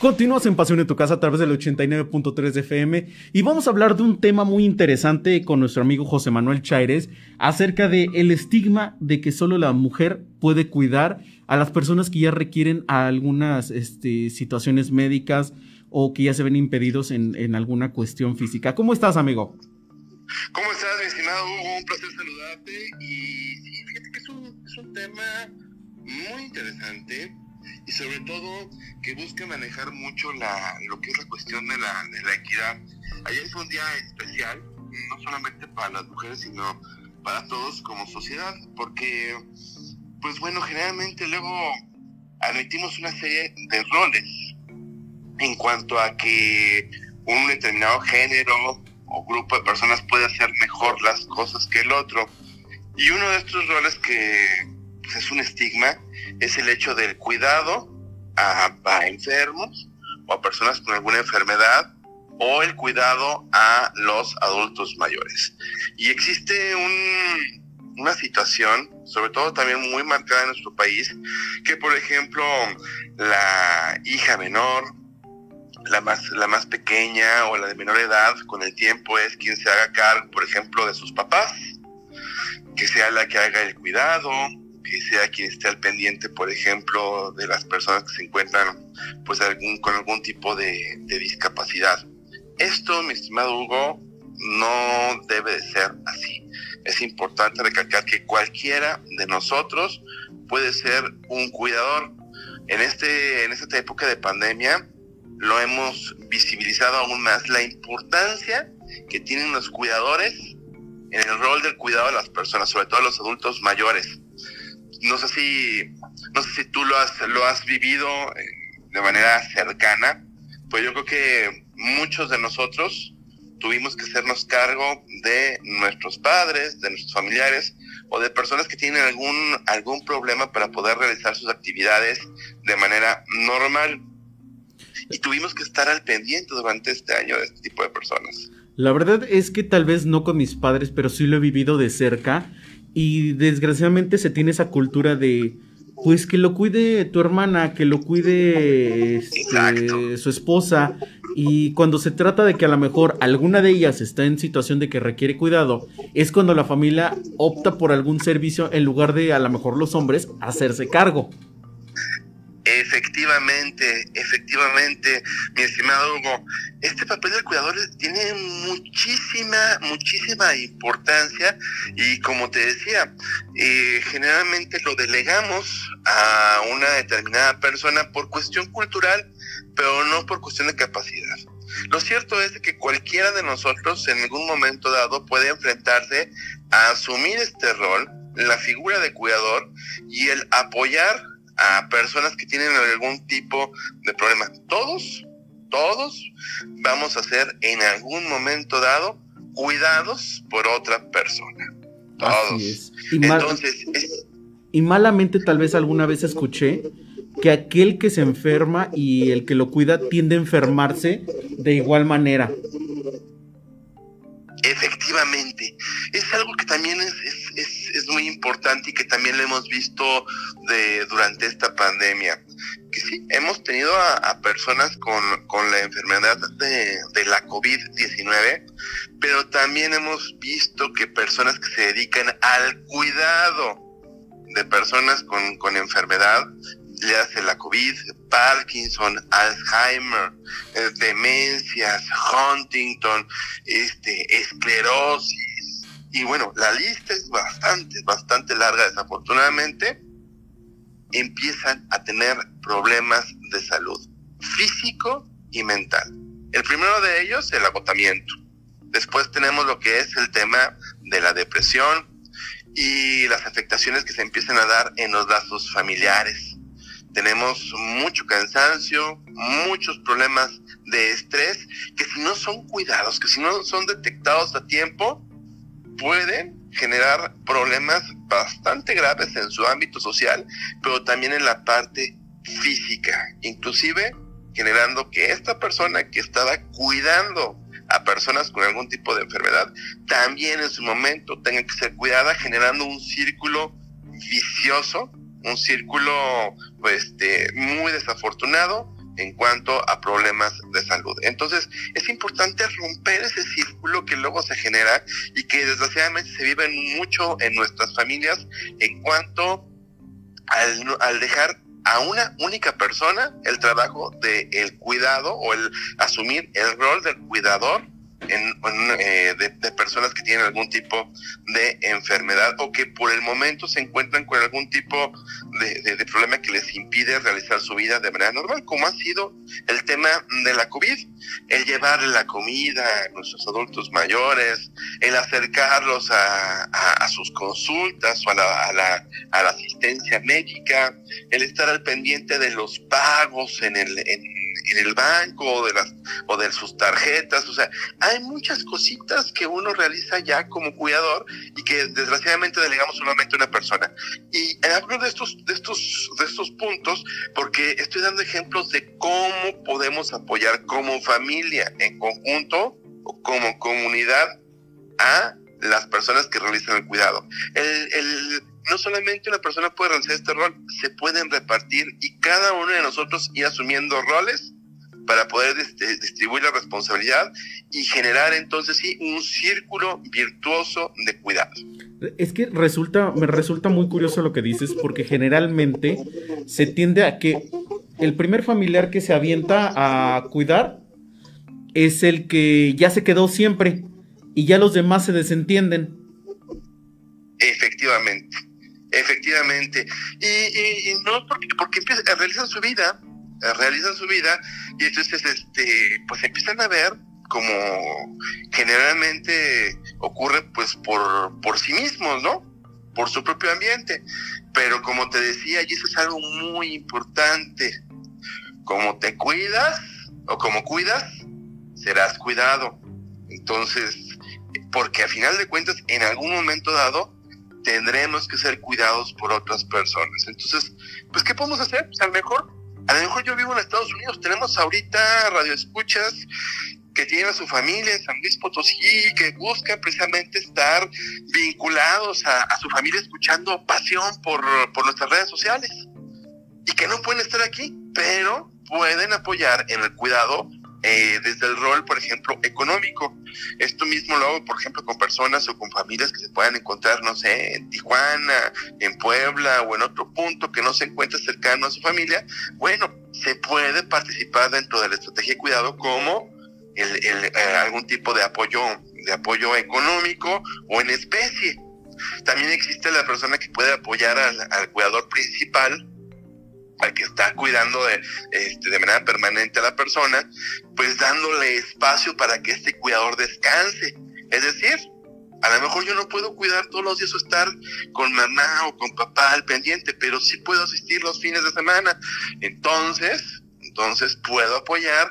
Continúas en Pasión en tu casa a través del 89.3 de FM y vamos a hablar de un tema muy interesante con nuestro amigo José Manuel Chaires acerca de el estigma de que solo la mujer puede cuidar a las personas que ya requieren algunas este, situaciones médicas o que ya se ven impedidos en, alguna cuestión física. ¿Cómo estás, amigo? ¿Cómo estás, mi estimado Hugo? Un placer saludarte y fíjate que es un tema muy interesante y sobre todo que busca manejar mucho la, lo que es la cuestión de la, de la equidad. Ayer es un día especial, no solamente para las mujeres, sino para todos como sociedad, porque, pues bueno, generalmente luego admitimos una serie de roles en cuanto a que un determinado género o grupo de personas puede hacer mejor las cosas que el otro. Y uno de estos roles que pues, es un estigma es el hecho del cuidado a, enfermos o a personas con alguna enfermedad o el cuidado a los adultos mayores. Y existe una situación, sobre todo también muy marcada en nuestro país, que por ejemplo la hija menor, la más, la más pequeña o la de menor edad, con el tiempo es quien se haga cargo, por ejemplo, de sus papás, que sea la que haga el cuidado, que sea quien esté al pendiente, por ejemplo, de las personas que se encuentran pues algún, con algún tipo de, de discapacidad. Esto, mi estimado Hugo, no debe de ser así. Es importante recalcar que cualquiera de nosotros puede ser un cuidador. En, este, en esta época de pandemia lo hemos visibilizado aún más la importancia que tienen los cuidadores en el rol del cuidado de las personas, sobre todo los adultos mayores no sé si, no sé si tú lo has, lo has vivido eh, de manera cercana, pues yo creo que muchos de nosotros tuvimos que hacernos cargo de nuestros padres, de nuestros familiares o de personas que tienen algún, algún problema para poder realizar sus actividades de manera normal. Y tuvimos que estar al pendiente durante este año de este tipo de personas. La verdad es que tal vez no con mis padres, pero sí lo he vivido de cerca y desgraciadamente se tiene esa cultura de, pues que lo cuide tu hermana, que lo cuide este, su esposa. Y cuando se trata de que a lo mejor alguna de ellas está en situación de que requiere cuidado, es cuando la familia opta por algún servicio en lugar de a lo mejor los hombres hacerse cargo. Efectivamente, efectivamente, mi estimado Hugo, este papel del cuidador tiene muchísima, muchísima importancia y como te decía, eh, generalmente lo delegamos a una determinada persona por cuestión cultural, pero no por cuestión de capacidad. Lo cierto es que cualquiera de nosotros en algún momento dado puede enfrentarse a asumir este rol, la figura de cuidador y el apoyar a personas que tienen algún tipo de problema. Todos, todos vamos a ser en algún momento dado cuidados por otra persona. Todos. Y Entonces, y malamente tal vez alguna vez escuché que aquel que se enferma y el que lo cuida tiende a enfermarse de igual manera. Efectivamente, es algo que también es, es, es, muy importante y que también lo hemos visto de, durante esta pandemia. Que sí, hemos tenido a, personas con, con, la enfermedad de, de la COVID-19, pero también hemos visto que personas que se dedican al cuidado de personas con, con enfermedad le hace la COVID, Parkinson, Alzheimer, eh, demencias, Huntington, este, esclerosis. Y bueno, la lista es bastante, bastante larga, desafortunadamente. Empiezan a tener problemas de salud físico y mental. El primero de ellos, el agotamiento. Después tenemos lo que es el tema de la depresión y las afectaciones que se empiezan a dar en los lazos familiares tenemos mucho cansancio, muchos problemas de estrés, que si no son cuidados, que si no son detectados a tiempo, pueden generar problemas bastante graves en su ámbito social, pero también en la parte física, inclusive generando que esta persona que estaba cuidando a personas con algún tipo de enfermedad, también en su momento tenga que ser cuidada, generando un círculo vicioso un círculo pues, este, muy desafortunado en cuanto a problemas de salud. Entonces, es importante romper ese círculo que luego se genera y que desgraciadamente se vive mucho en nuestras familias en cuanto al, al dejar a una única persona el trabajo de el cuidado o el asumir el rol del cuidador en, eh, de, personas que tienen algún tipo de enfermedad o que por el momento se encuentran con algún tipo de, problema que les impide realizar su vida de manera normal, como ha sido el tema de la COVID, el llevar la comida a nuestros adultos mayores, el acercarlos a, sus consultas o a la, a, la, a la asistencia médica, el estar al pendiente de los pagos en el... En, en el banco o de las o de sus tarjetas, o sea, hay muchas cositas que uno realiza ya como cuidador y que desgraciadamente delegamos solamente a una persona. Y hablo de estos de estos de estos puntos porque estoy dando ejemplos de cómo podemos apoyar como familia en conjunto o como comunidad a las personas que realizan el cuidado. El, el, no solamente una persona puede realizar este rol, se pueden repartir y cada uno de nosotros ir asumiendo roles para poder distribuir la responsabilidad y generar entonces sí un círculo virtuoso de cuidado. Es que resulta, me resulta muy curioso lo que dices, porque generalmente se tiende a que el primer familiar que se avienta a cuidar es el que ya se quedó siempre y ya los demás se desentienden. Efectivamente, efectivamente. Y, no porque, porque empiezan a realizar su vida, realizan su vida y entonces este pues empiezan a ver como generalmente ocurre pues por, por sí mismos, ¿no? Por su propio ambiente. Pero como te decía, y eso es algo muy importante, como te cuidas o como cuidas, serás cuidado. Entonces, porque a final de cuentas, en algún momento dado, tendremos que ser cuidados por otras personas. Entonces, pues, ¿qué podemos hacer? Pues a lo mejor a mejor yo vivo en Estados Unidos, tenemos ahorita radioescuchas que tienen a su familia San Luis Potosí, que buscan precisamente estar vinculados a, su familia escuchando pasión por, por nuestras redes sociales y que no pueden estar aquí, pero pueden apoyar en el cuidado eh, desde el rol, por ejemplo, económico. Esto mismo lo hago, por ejemplo, con personas o con familias que se puedan encontrar, no sé, en Tijuana, en Puebla o en otro punto que no se encuentre cercano a su familia. Bueno, se puede participar dentro de la estrategia de cuidado como el, eh, algún tipo de apoyo, de apoyo económico o en especie. También existe la persona que puede apoyar al cuidador principal al que está cuidando de, este, de manera permanente a la persona, pues dándole espacio para que este cuidador descanse. Es decir, a lo mejor yo no puedo cuidar todos los días o estar con mamá o con papá al pendiente, pero sí puedo asistir los fines de semana. Entonces, entonces puedo apoyar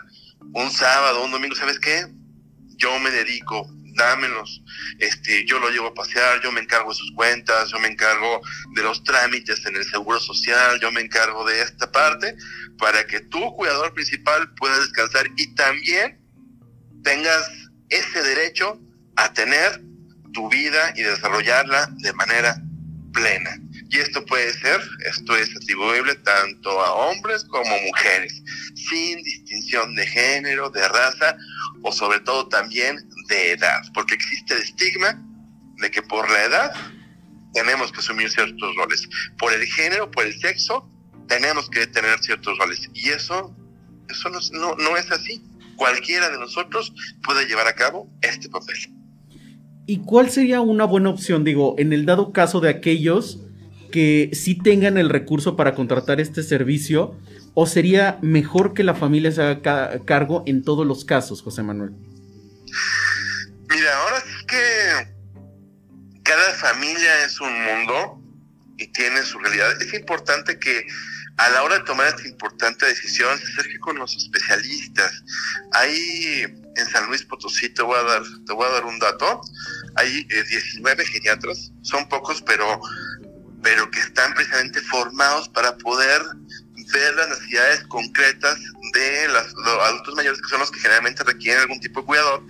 un sábado, un domingo, ¿sabes qué? Yo me dedico dámelos, este, yo lo llevo a pasear, yo me encargo de sus cuentas, yo me encargo de los trámites en el seguro social, yo me encargo de esta parte, para que tu cuidador principal pueda descansar y también tengas ese derecho a tener tu vida y desarrollarla de manera plena. Y esto puede ser, esto es atribuible tanto a hombres como mujeres, sin distinción de género, de raza o sobre todo también de edad, porque existe el estigma de que por la edad tenemos que asumir ciertos roles. Por el género, por el sexo, tenemos que tener ciertos roles. Y eso, eso no, no es así. Cualquiera de nosotros puede llevar a cabo este papel. ¿Y cuál sería una buena opción, digo, en el dado caso de aquellos que sí tengan el recurso para contratar este servicio? ¿O sería mejor que la familia se haga cargo en todos los casos, José Manuel? Mira, ahora sí que cada familia es un mundo y tiene su realidad. Es importante que a la hora de tomar esta importante decisión se acerque con los especialistas. Hay en San Luis Potosí, te voy a dar, te voy a dar un dato, hay 19 eh, geriatras, son pocos, pero, pero que están precisamente formados para poder ver las necesidades concretas de los adultos mayores, que son los que generalmente requieren algún tipo de cuidador,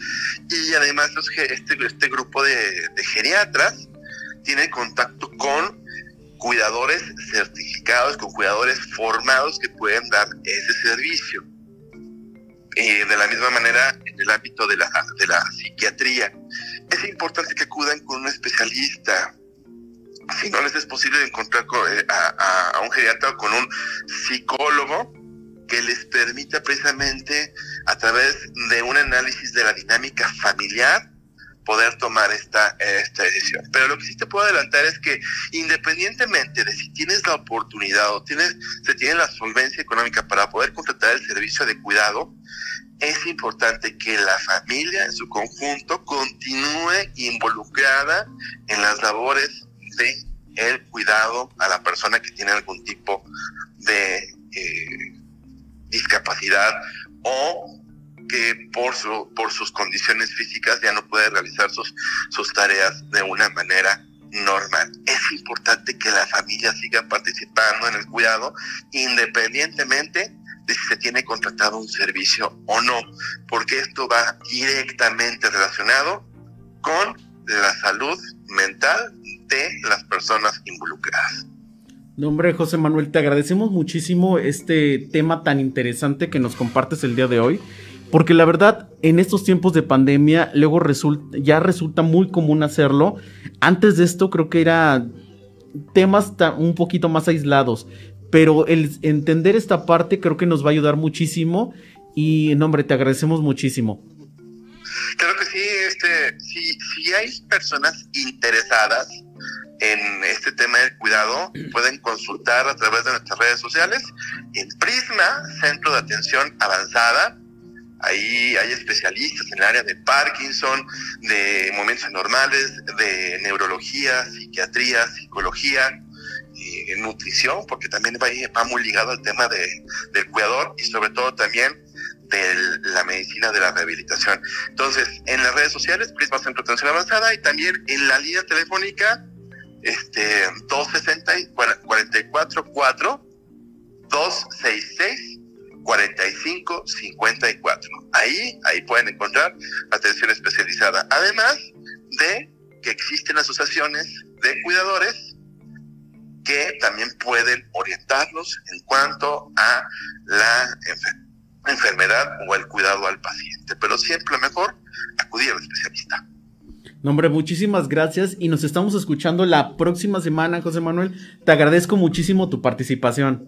y además este, este grupo de, geriatras tiene contacto con cuidadores certificados, con cuidadores formados que pueden dar ese servicio. Eh, de la misma manera, en el ámbito de la, de la psiquiatría, es importante que acudan con un especialista. Si no les es posible encontrar eh, a, a un geriatra o con un psicólogo, que les permita precisamente a través de un análisis de la dinámica familiar poder tomar esta, esta decisión. Pero lo que sí te puedo adelantar es que independientemente de si tienes la oportunidad o tienes, se tiene la solvencia económica para poder contratar el servicio de cuidado, es importante que la familia en su conjunto continúe involucrada en las labores de el cuidado a la persona que tiene algún tipo discapacidad o que por, su, por sus condiciones físicas ya no puede realizar sus, sus tareas de una manera normal. Es importante que la familia siga participando en el cuidado independientemente de si se tiene contratado un servicio o no, porque esto va directamente relacionado con la salud mental de las personas involucradas. No, hombre, José Manuel, te agradecemos muchísimo este tema tan interesante que nos compartes el día de hoy. Porque la verdad, en estos tiempos de pandemia, luego ya resulta muy común hacerlo. Antes de esto, creo que era temas un poquito más aislados. Pero el entender esta parte creo que nos va a ayudar muchísimo. Y, no, hombre, te agradecemos muchísimo. Creo que sí, este, si, si hay personas interesadas en este tema del cuidado, pueden consultar a través de nuestras redes sociales en Prisma, Centro de Atención Avanzada. Ahí hay especialistas en el área de Parkinson, de momentos normales, de neurología, psiquiatría, psicología, y nutrición, porque también va, va muy ligado al tema de, del cuidador y sobre todo también de la medicina de la rehabilitación. Entonces, en las redes sociales, Prisma Centro de Atención Avanzada y también en la línea telefónica este, 260 44 4 266 45 54. Ahí, ahí pueden encontrar atención especializada. Además de que existen asociaciones de cuidadores que también pueden orientarlos en cuanto a la enfermedad o el cuidado al paciente. Pero siempre mejor acudir al especialista. No, hombre, muchísimas gracias y nos estamos escuchando la próxima semana, José Manuel. Te agradezco muchísimo tu participación.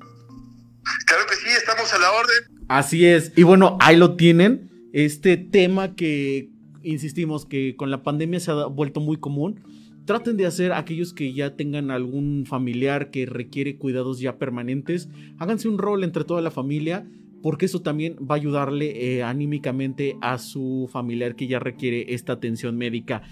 Claro que sí, estamos a la orden. Así es. Y bueno, ahí lo tienen. Este tema que insistimos que con la pandemia se ha vuelto muy común. Traten de hacer aquellos que ya tengan algún familiar que requiere cuidados ya permanentes. Háganse un rol entre toda la familia porque eso también va a ayudarle eh, anímicamente a su familiar que ya requiere esta atención médica.